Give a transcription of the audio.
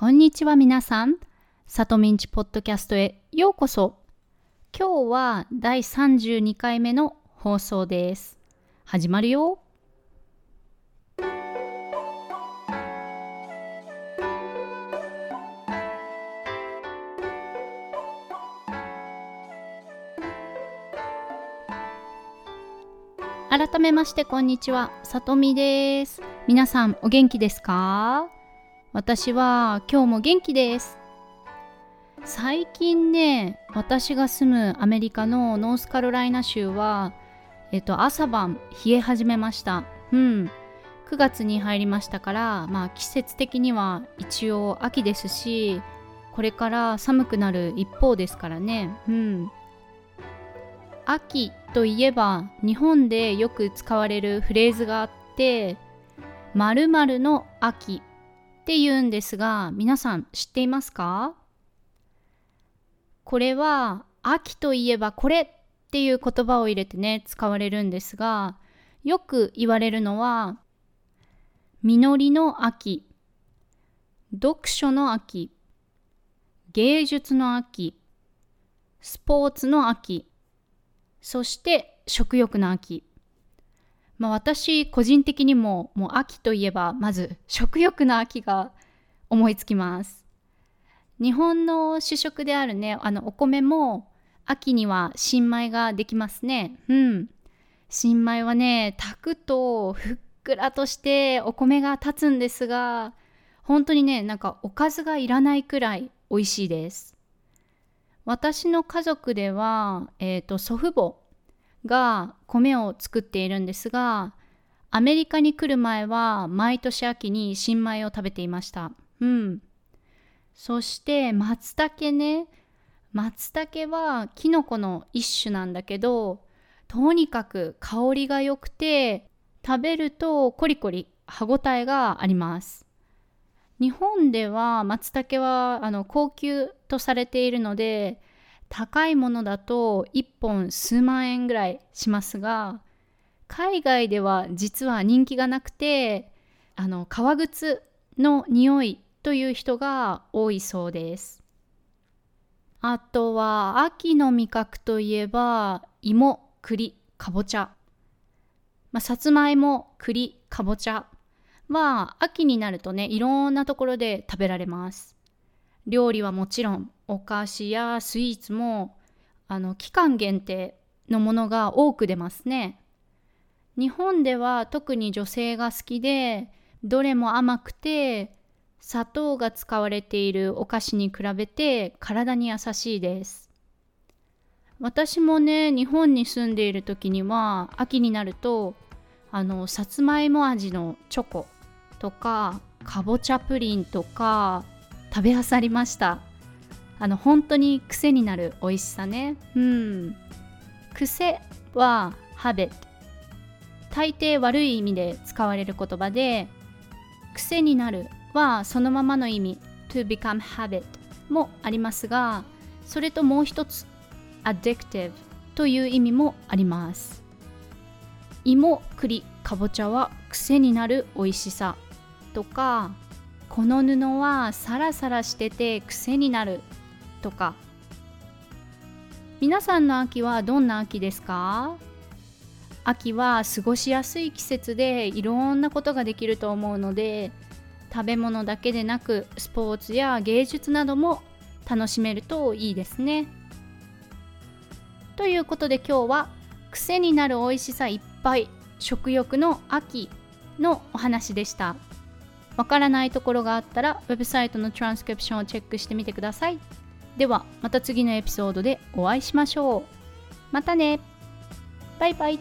こんにちは皆さん。さとみんちポッドキャストへようこそ。今日は第32回目の放送です。始まるよ。改めましてこんにちは、さとみです。皆さんお元気ですか？私は今日も元気です。最近ね、私が住むアメリカのノースカロライナ州は、えっと、朝晩冷え始めました。うん。9月に入りましたから、まあ季節的には一応秋ですし、これから寒くなる一方ですからね。うん。秋といえば日本でよく使われるフレーズがあって「〇〇の秋」って言うんですが皆さん知っていますか？これは秋といえばこれっていう言葉を入れてね使われるんですがよく言われるのは実りの秋読書の秋芸術の秋スポーツの秋そして食欲の秋。まあ、私個人的にももう秋といえばまず食欲の秋が思いつきます。日本の主食であるねあのお米も秋には新米ができますね。うん。新米はね炊くとふっくらとしてお米が立つんですが本当にねなんかおかずがいらないくらい美味しいです。私の家族では、えーと祖父母が米を作っているんですがアメリカに来る前は毎年秋に新米を食べていました。うん。そして松茸ね。松茸はキノコの一種なんだけどとにかく香りが良くて食べるとコリコリ歯ごたえがあります。日本では松茸はあの高級とされているので高いものだと1本数万円ぐらいしますが海外では実は人気がなくてあの革靴の匂いという人が多いそうです。あとは秋の味覚といえば芋栗かぼちゃ、まあ、さつまいも栗かぼちゃ。は秋になるとねいろんなところで食べられます。料理はもちろんお菓子やスイーツもあの期間限定のものが多く出ますね。日本では特に女性が好きでどれも甘くて砂糖が使われているお菓子に比べて体に優しいです。私もね日本に住んでいる時には秋になるとあのさつまいも味のチョコとかかぼちゃプリンとか食べあさりましたあの本当に癖になる美味しさね。うん。癖は habit 大抵悪い意味で使われる言葉で癖になるはそのままの意味。to become habit もありますがそれともう一つ addictive という意味もあります。芋栗かぼちゃは癖になる美味しさとかこの布はサラサラしてて癖になるとか皆さんの秋はどんな秋ですか？秋は過ごしやすい季節でいろんなことができると思うので食べ物だけでなくスポーツや芸術なども楽しめるといいですね。ということで今日は癖になる美味しさいっぱい食欲の秋のお話でした。わからないところがあったらウェブサイトのトランスクリプションをチェックしてみてください。ではまた次のエピソードでお会いしましょう。またねバイバイ